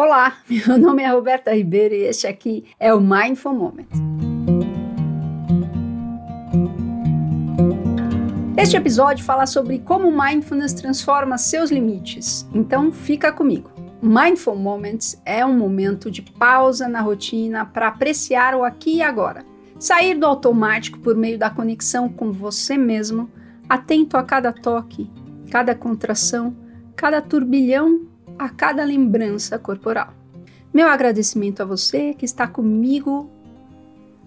Olá, meu nome é Roberta Ribeiro e este aqui é o Mindful Moment. Este episódio fala sobre como mindfulness transforma seus limites. Então, fica comigo. Mindful Moments é um momento de pausa na rotina para apreciar o aqui e agora. Sair do automático por meio da conexão com você mesmo, atento a cada toque, cada contração, cada turbilhão a cada lembrança corporal. Meu agradecimento a você que está comigo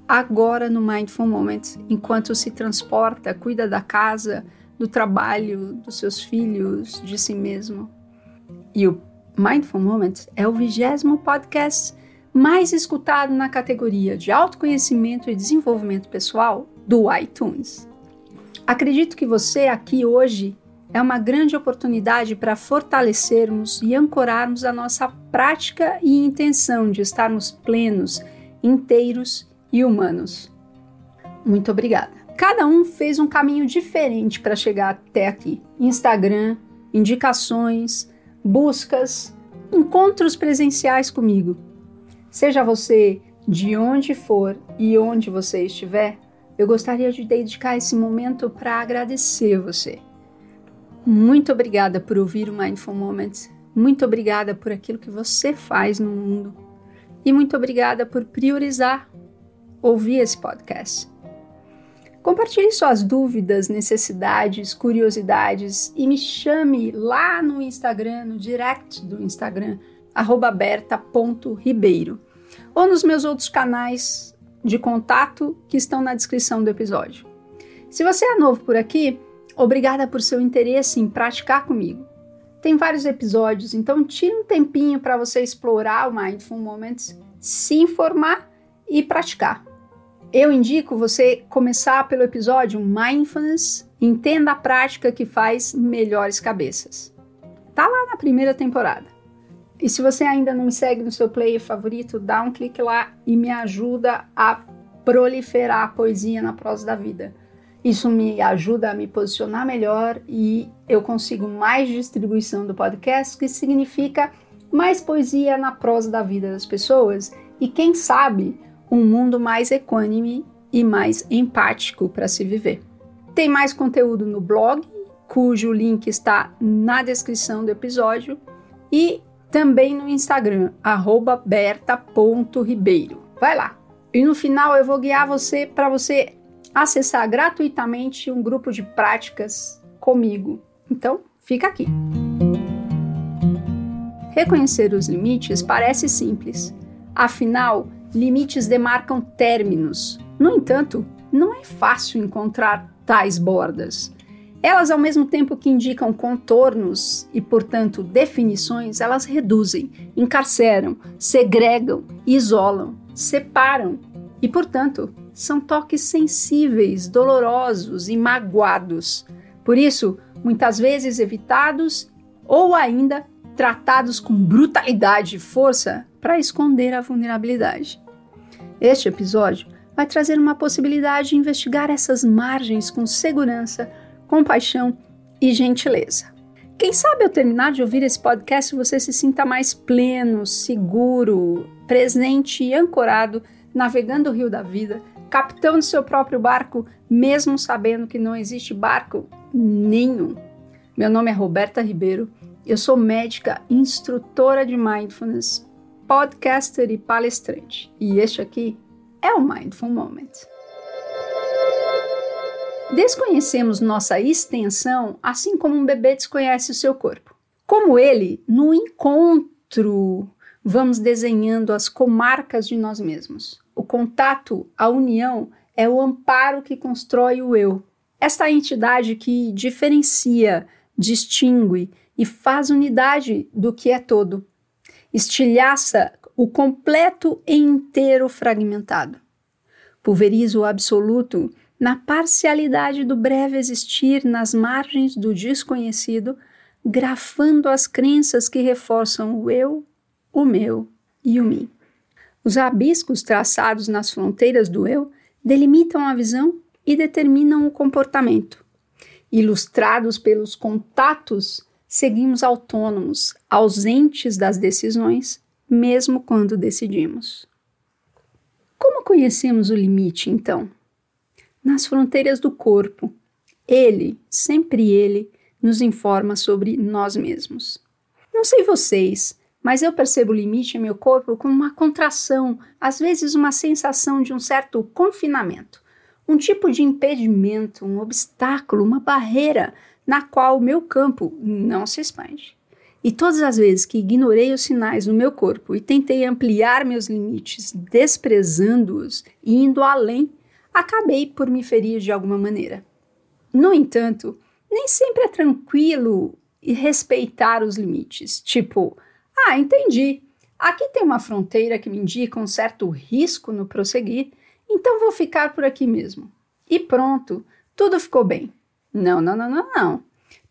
agora no Mindful Moment, enquanto se transporta, cuida da casa, do trabalho, dos seus filhos, de si mesmo. E o Mindful Moment é o vigésimo podcast mais escutado na categoria de autoconhecimento e desenvolvimento pessoal do iTunes. Acredito que você aqui hoje é uma grande oportunidade para fortalecermos e ancorarmos a nossa prática e intenção de estarmos plenos, inteiros e humanos. Muito obrigada. Cada um fez um caminho diferente para chegar até aqui. Instagram, indicações, buscas, encontros presenciais comigo. Seja você de onde for e onde você estiver, eu gostaria de dedicar esse momento para agradecer você muito obrigada por ouvir o Mindful Moments. Muito obrigada por aquilo que você faz no mundo. E muito obrigada por priorizar ouvir esse podcast. Compartilhe suas dúvidas, necessidades, curiosidades e me chame lá no Instagram, no direct do Instagram, berta.ribeiro, ou nos meus outros canais de contato que estão na descrição do episódio. Se você é novo por aqui, Obrigada por seu interesse em praticar comigo. Tem vários episódios, então tire um tempinho para você explorar o Mindful Moments, se informar e praticar. Eu indico você começar pelo episódio Mindfulness, entenda a prática que faz melhores cabeças. Tá lá na primeira temporada. E se você ainda não me segue no seu player favorito, dá um clique lá e me ajuda a proliferar a poesia na prosa da vida. Isso me ajuda a me posicionar melhor e eu consigo mais distribuição do podcast, que significa mais poesia na prosa da vida das pessoas e, quem sabe, um mundo mais equânime e mais empático para se viver. Tem mais conteúdo no blog, cujo link está na descrição do episódio, e também no Instagram, berta.ribeiro. Vai lá! E no final eu vou guiar você para você acessar gratuitamente um grupo de práticas comigo. Então, fica aqui. Reconhecer os limites parece simples. Afinal, limites demarcam términos. No entanto, não é fácil encontrar tais bordas. Elas, ao mesmo tempo que indicam contornos e, portanto, definições, elas reduzem, encarceram, segregam, isolam, separam e, portanto, são toques sensíveis, dolorosos e magoados. Por isso, muitas vezes evitados ou ainda tratados com brutalidade e força para esconder a vulnerabilidade. Este episódio vai trazer uma possibilidade de investigar essas margens com segurança, compaixão e gentileza. Quem sabe ao terminar de ouvir esse podcast você se sinta mais pleno, seguro, presente e ancorado navegando o rio da vida, capitão do seu próprio barco, mesmo sabendo que não existe barco nenhum. Meu nome é Roberta Ribeiro, eu sou médica, instrutora de mindfulness, podcaster e palestrante. E este aqui é o Mindful Moment. Desconhecemos nossa extensão assim como um bebê desconhece o seu corpo. Como ele, no encontro vamos desenhando as comarcas de nós mesmos. O contato, a união, é o amparo que constrói o eu. Esta entidade que diferencia, distingue e faz unidade do que é todo. Estilhaça o completo e inteiro fragmentado. Pulveriza o absoluto na parcialidade do breve existir nas margens do desconhecido, grafando as crenças que reforçam o eu o meu e o mim. Os rabiscos traçados nas fronteiras do eu delimitam a visão e determinam o comportamento. Ilustrados pelos contatos, seguimos autônomos, ausentes das decisões, mesmo quando decidimos. Como conhecemos o limite, então? Nas fronteiras do corpo. Ele, sempre ele, nos informa sobre nós mesmos. Não sei vocês, mas eu percebo o limite em meu corpo como uma contração, às vezes uma sensação de um certo confinamento, um tipo de impedimento, um obstáculo, uma barreira na qual o meu campo não se expande. E todas as vezes que ignorei os sinais no meu corpo e tentei ampliar meus limites, desprezando-os e indo além, acabei por me ferir de alguma maneira. No entanto, nem sempre é tranquilo respeitar os limites. Tipo, ah, entendi. Aqui tem uma fronteira que me indica um certo risco no prosseguir, então vou ficar por aqui mesmo. E pronto, tudo ficou bem. Não, não, não, não, não.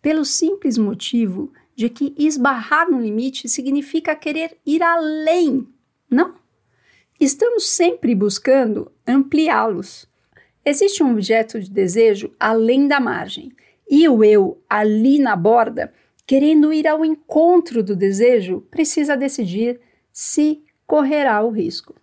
Pelo simples motivo de que esbarrar no limite significa querer ir além, não? Estamos sempre buscando ampliá-los. Existe um objeto de desejo além da margem, e o eu ali na borda, querendo ir ao encontro do desejo, precisa decidir se correrá o risco.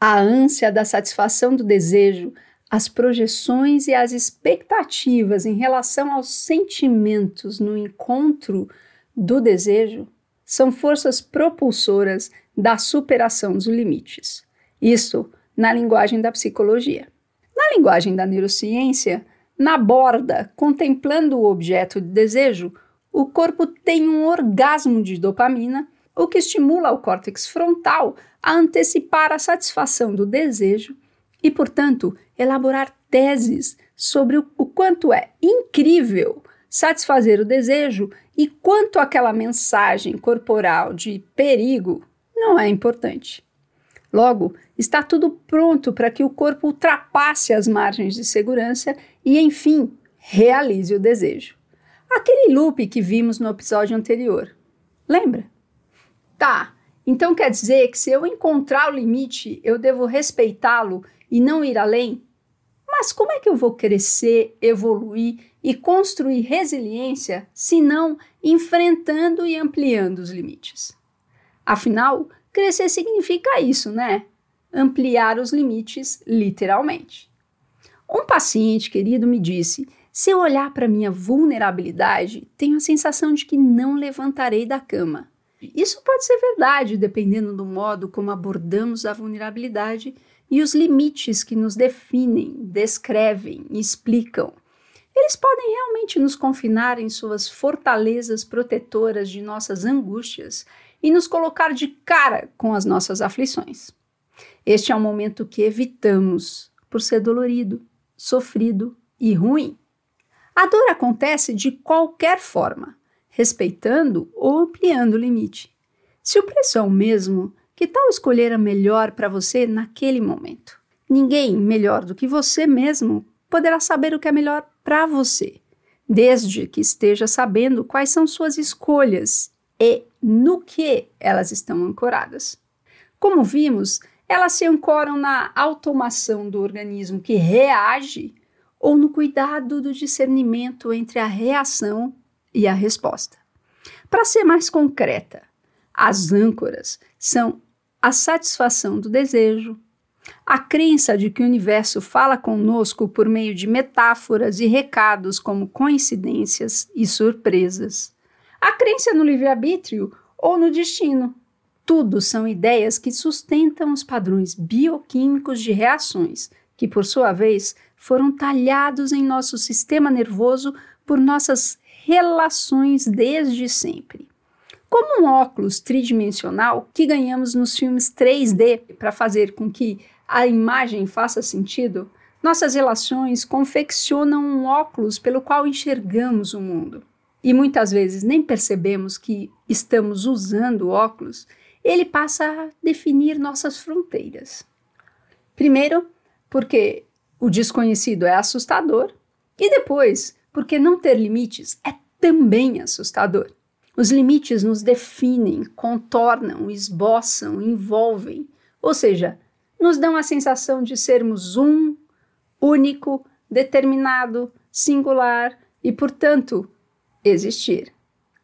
A ânsia da satisfação do desejo, as projeções e as expectativas em relação aos sentimentos no encontro do desejo são forças propulsoras da superação dos limites. Isso na linguagem da psicologia. Na linguagem da neurociência, na borda, contemplando o objeto de desejo, o corpo tem um orgasmo de dopamina, o que estimula o córtex frontal a antecipar a satisfação do desejo e, portanto, elaborar teses sobre o, quanto é incrível satisfazer o desejo e quanto aquela mensagem corporal de perigo não é importante. Logo, está tudo pronto para que o corpo ultrapasse as margens de segurança e, enfim, realize o desejo. Aquele loop que vimos no episódio anterior. Lembra? Tá, então quer dizer que se eu encontrar o limite, eu devo respeitá-lo e não ir além? Mas como é que eu vou crescer, evoluir e construir resiliência se não enfrentando e ampliando os limites? Afinal, crescer significa isso, né? Ampliar os limites, literalmente. Um paciente querido me disse se eu olhar para minha vulnerabilidade, tenho a sensação de que não levantarei da cama. Isso pode ser verdade, dependendo do modo como abordamos a vulnerabilidade e os limites que nos definem, descrevem, explicam. Eles podem realmente nos confinar em suas fortalezas protetoras de nossas angústias e nos colocar de cara com as nossas aflições. Este é um momento que evitamos por ser dolorido, sofrido e ruim. A dor acontece de qualquer forma, respeitando ou ampliando o limite. Se o preço é o mesmo, que tal escolher a melhor para você naquele momento? Ninguém melhor do que você mesmo poderá saber o que é melhor para você, desde que esteja sabendo quais são suas escolhas e no que elas estão ancoradas. Como vimos, elas se ancoram na automação do organismo que reage ou no cuidado do discernimento entre a reação e a resposta. Para ser mais concreta, as âncoras são a satisfação do desejo, a crença de que o universo fala conosco por meio de metáforas e recados como coincidências e surpresas, a crença no livre-arbítrio ou no destino. Tudo são ideias que sustentam os padrões bioquímicos de reações, que, por sua vez, foram talhados em nosso sistema nervoso por nossas relações desde sempre. Como um óculos tridimensional que ganhamos nos filmes 3D para fazer com que a imagem faça sentido, nossas relações confeccionam um óculos pelo qual enxergamos o mundo. E muitas vezes nem percebemos que estamos usando o óculos, ele passa a definir nossas fronteiras. Primeiro, porque o desconhecido é assustador, e depois, porque não ter limites é também assustador. Os limites nos definem, contornam, esboçam, envolvem, ou seja, nos dão a sensação de sermos um, único, determinado, singular e, portanto, existir.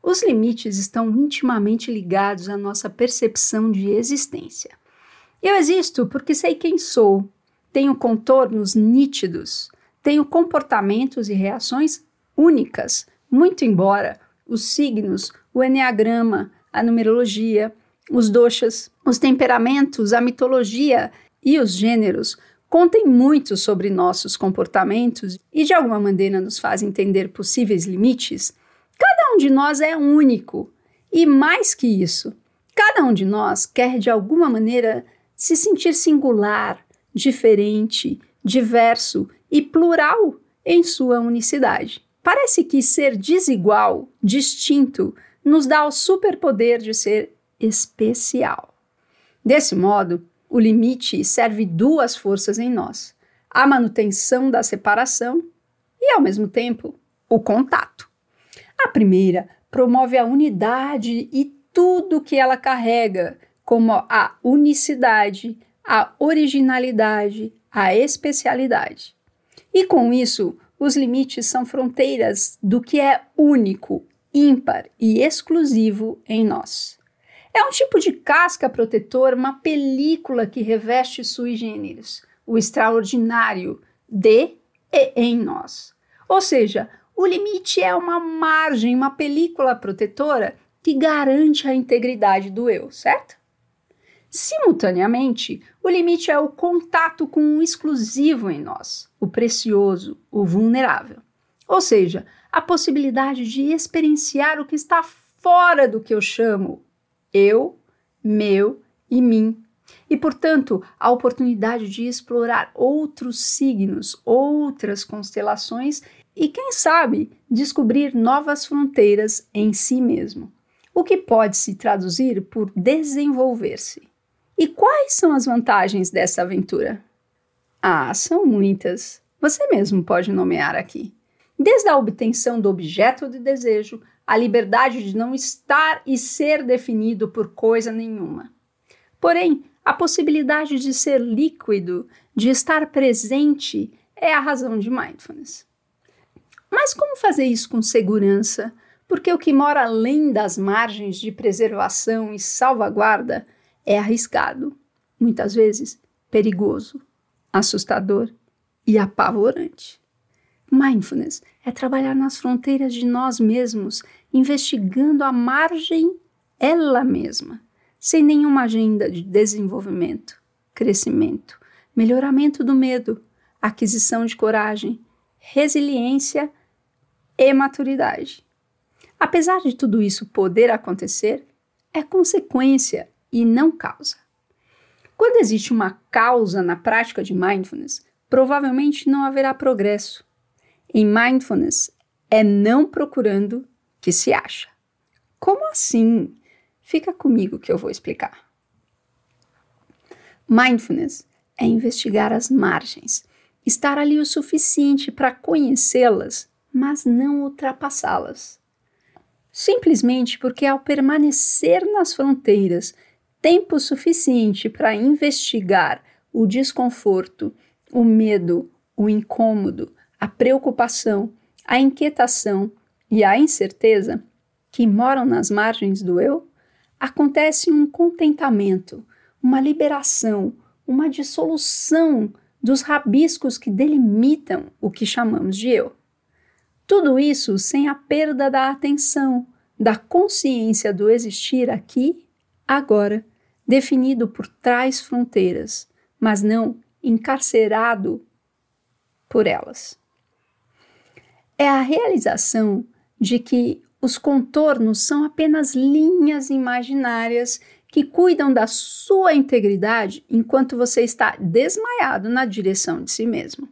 Os limites estão intimamente ligados à nossa percepção de existência. Eu existo porque sei quem sou, tenho contornos nítidos, tenho comportamentos e reações únicas, muito embora os signos, o enneagrama, a numerologia, os doshas, os temperamentos, a mitologia e os gêneros contem muito sobre nossos comportamentos e de alguma maneira nos fazem entender possíveis limites, cada um de nós é único. E mais que isso, cada um de nós quer de alguma maneira se sentir singular, diferente, diverso e plural em sua unicidade. Parece que ser desigual, distinto, nos dá o superpoder de ser especial. Desse modo, o limite serve duas forças em nós: a manutenção da separação e, ao mesmo tempo, o contato. A primeira promove a unidade e tudo que ela carrega, como a unicidade, a originalidade, a especialidade. E com isso, os limites são fronteiras do que é único, ímpar e exclusivo em nós. É um tipo de casca protetora, uma película que reveste sui generis, o extraordinário de e em nós. Ou seja, o limite é uma margem, uma película protetora que garante a integridade do eu, certo? Simultaneamente, o limite é o contato com o exclusivo em nós, o precioso, o vulnerável. Ou seja, a possibilidade de experienciar o que está fora do que eu chamo eu, meu e mim. E, portanto, a oportunidade de explorar outros signos, outras constelações e, quem sabe, descobrir novas fronteiras em si mesmo. O que pode se traduzir por desenvolver-se. E quais são as vantagens dessa aventura? Ah, são muitas. Você mesmo pode nomear aqui. Desde a obtenção do objeto de desejo, a liberdade de não estar e ser definido por coisa nenhuma. Porém, a possibilidade de ser líquido, de estar presente, é a razão de mindfulness. Mas como fazer isso com segurança? Porque o que mora além das margens de preservação e salvaguarda é arriscado, muitas vezes perigoso, assustador e apavorante. Mindfulness é trabalhar nas fronteiras de nós mesmos, investigando a margem ela mesma, sem nenhuma agenda de desenvolvimento, crescimento, melhoramento do medo, aquisição de coragem, resiliência e maturidade. Apesar de tudo isso poder acontecer, é consequência e não causa. Quando existe uma causa na prática de mindfulness, provavelmente não haverá progresso. Em mindfulness, é não procurando que se acha. Como assim? Fica comigo que eu vou explicar. Mindfulness é investigar as margens, estar ali o suficiente para conhecê-las, mas não ultrapassá-las. Simplesmente porque, ao permanecer nas fronteiras tempo suficiente para investigar o desconforto, o medo, o incômodo, a preocupação, a inquietação e a incerteza que moram nas margens do eu, acontece um contentamento, uma liberação, uma dissolução dos rabiscos que delimitam o que chamamos de eu. Tudo isso sem a perda da atenção, da consciência do existir aqui, agora definido por trás fronteiras, mas não encarcerado por elas. É a realização de que os contornos são apenas linhas imaginárias que cuidam da sua integridade enquanto você está desmaiado na direção de si mesmo,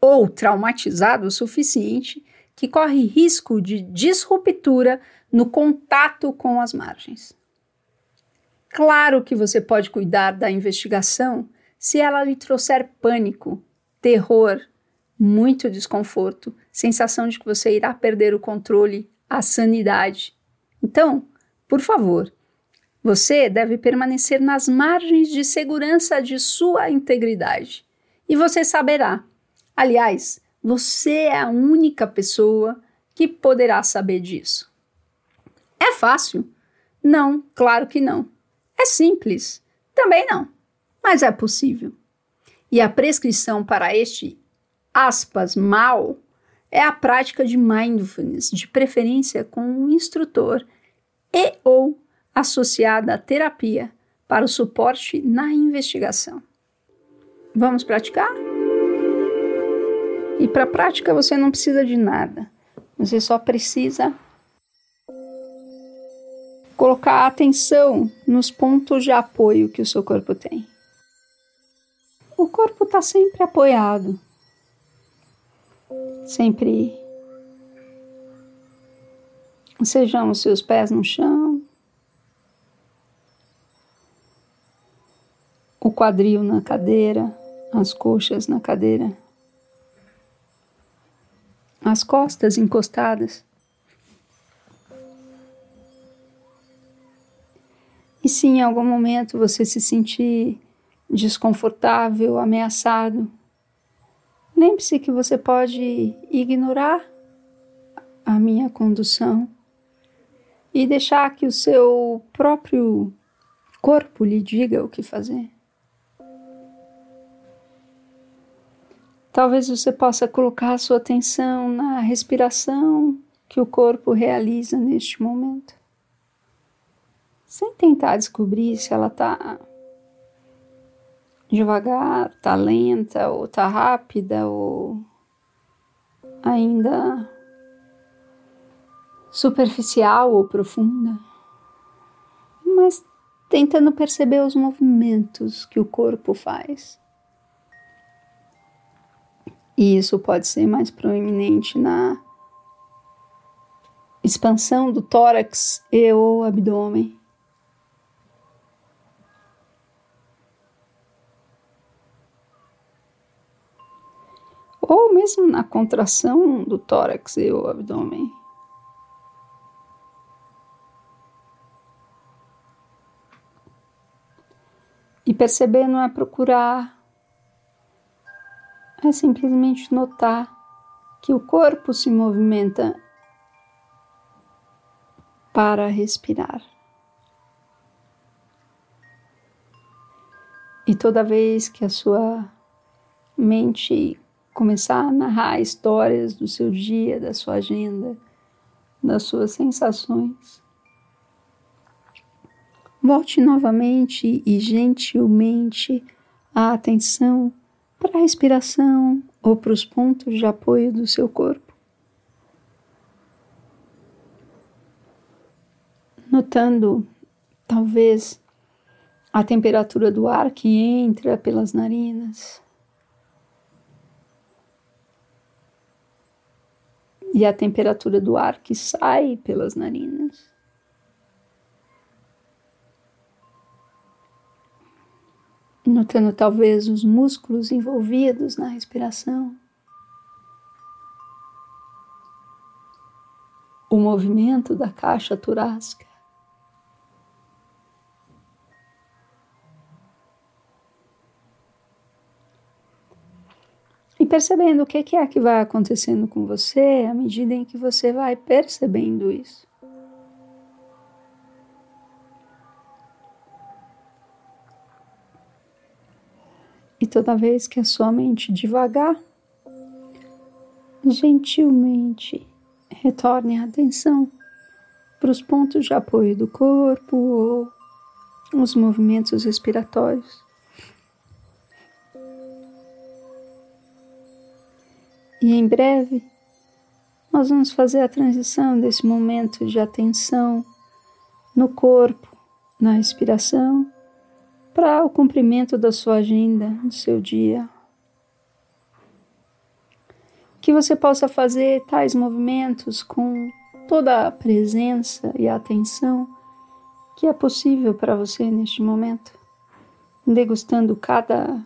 ou traumatizado o suficiente que corre risco de disruptura no contato com as margens. Claro que você pode cuidar da investigação se ela lhe trouxer pânico, terror, muito desconforto, sensação de que você irá perder o controle, a sanidade. Então, por favor, você deve permanecer nas margens de segurança de sua integridade. E você saberá. Aliás, você é a única pessoa que poderá saber disso. É fácil? Não, claro que não. É simples? Também não. Mas é possível. E a prescrição para este, aspas, mal, é a prática de mindfulness, de preferência com um instrutor e ou associada à terapia para o suporte na investigação. Vamos praticar? E para prática você não precisa de nada. Você só precisa colocar atenção nos pontos de apoio que o seu corpo tem. O corpo está sempre apoiado, sempre. Sejam os seus pés no chão, o quadril na cadeira, as coxas na cadeira, as costas encostadas. E se em algum momento você se sentir desconfortável, ameaçado, lembre-se que você pode ignorar a minha condução e deixar que o seu próprio corpo lhe diga o que fazer. Talvez você possa colocar sua atenção na respiração que o corpo realiza neste momento, sem tentar descobrir se ela está devagar, está lenta ou está rápida ou ainda superficial ou profunda, mas tentando perceber os movimentos que o corpo faz. E isso pode ser mais proeminente na expansão do tórax e o abdômen. Ou mesmo na contração do tórax e o abdômen. E perceber não é procurar é simplesmente notar que o corpo se movimenta para respirar. E toda vez que a sua mente começar a narrar histórias do seu dia, da sua agenda, das suas sensações, volte novamente e gentilmente a atenção para a respiração ou para os pontos de apoio do seu corpo. Notando, talvez, a temperatura do ar que entra pelas narinas. E a temperatura do ar que sai pelas narinas. notando talvez os músculos envolvidos na respiração, o movimento da caixa torácica. Percebendo o que é que vai acontecendo com você à medida em que você vai percebendo isso. E toda vez que a sua mente devagar, gentilmente retorne a atenção para os pontos de apoio do corpo ou os movimentos respiratórios. E em breve, nós vamos fazer a transição desse momento de atenção no corpo, na respiração para o cumprimento da sua agenda, do seu dia. Que você possa fazer tais movimentos com toda a presença e a atenção que é possível para você neste momento, degustando cada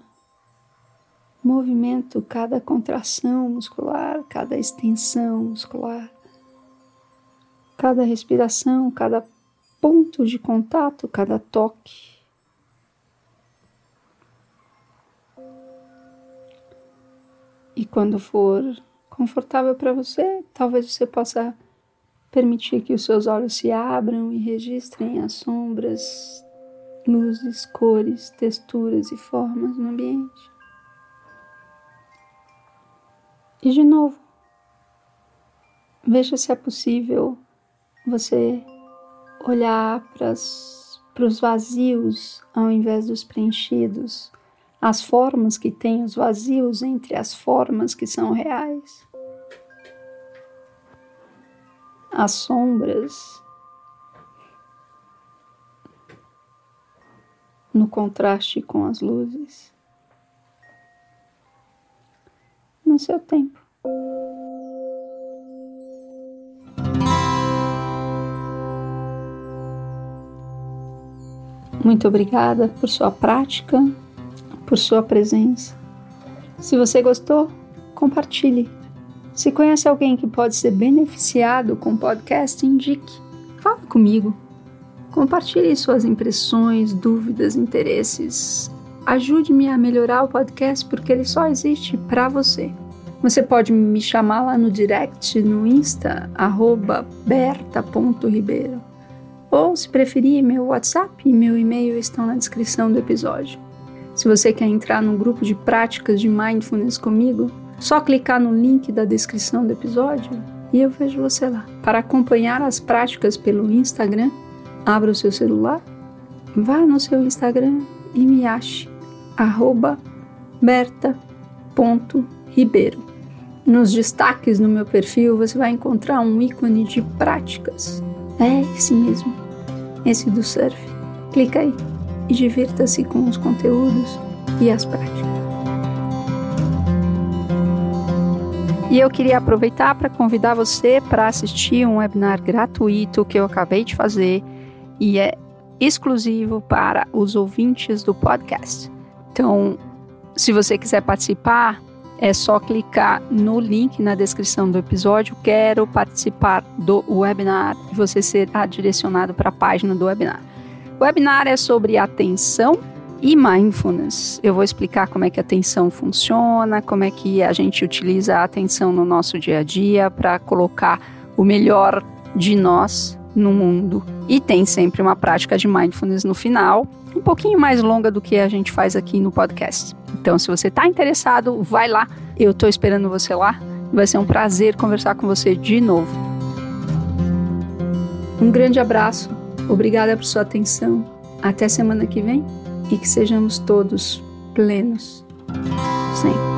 movimento, cada contração muscular, cada extensão muscular, cada respiração, cada ponto de contato, cada toque. E quando for confortável para você, talvez você possa permitir que os seus olhos se abram e registrem as sombras, luzes, cores, texturas e formas no ambiente. E de novo, veja se é possível você olhar para os vazios ao invés dos preenchidos, as formas que têm os vazios entre as formas que são reais. As sombras no contraste com as luzes, no seu tempo. Muito obrigada por sua prática, por sua presença. Se você gostou, compartilhe. Se conhece alguém que pode ser beneficiado com o podcast, indique. Fale comigo. Compartilhe suas impressões, dúvidas, interesses. Ajude-me a melhorar o podcast porque ele só existe para você. Você pode me chamar lá no direct no Insta, berta.ribeiro. Ou, se preferir, meu WhatsApp e meu e-mail estão na descrição do episódio. Se você quer entrar no grupo de práticas de mindfulness comigo, só clicar no link da descrição do episódio e eu vejo você lá. Para acompanhar as práticas pelo Instagram, abra o seu celular, vá no seu Instagram e me ache, arroba berta.ribeiro. Nos destaques no meu perfil você vai encontrar um ícone de práticas. É esse mesmo, esse do surf. Clica aí e divirta-se com os conteúdos e as práticas. E eu queria aproveitar para convidar você para assistir um webinar gratuito que eu acabei de fazer e é exclusivo para os ouvintes do podcast. Então, se você quiser participar, é só clicar no link na descrição do episódio. Quero participar do webinar e você será direcionado para a página do webinar. O webinar é sobre atenção e mindfulness. Eu vou explicar como é que a atenção funciona, como é que a gente utiliza a atenção no nosso dia a dia para colocar o melhor de nós no mundo. E tem sempre uma prática de mindfulness no final, um pouquinho mais longa do que a gente faz aqui no podcast. Então, se você está interessado, vai lá. Eu estou esperando você lá. Vai ser um prazer conversar com você de novo. Um grande abraço. Obrigada por sua atenção. Até semana que vem e que sejamos todos plenos sempre.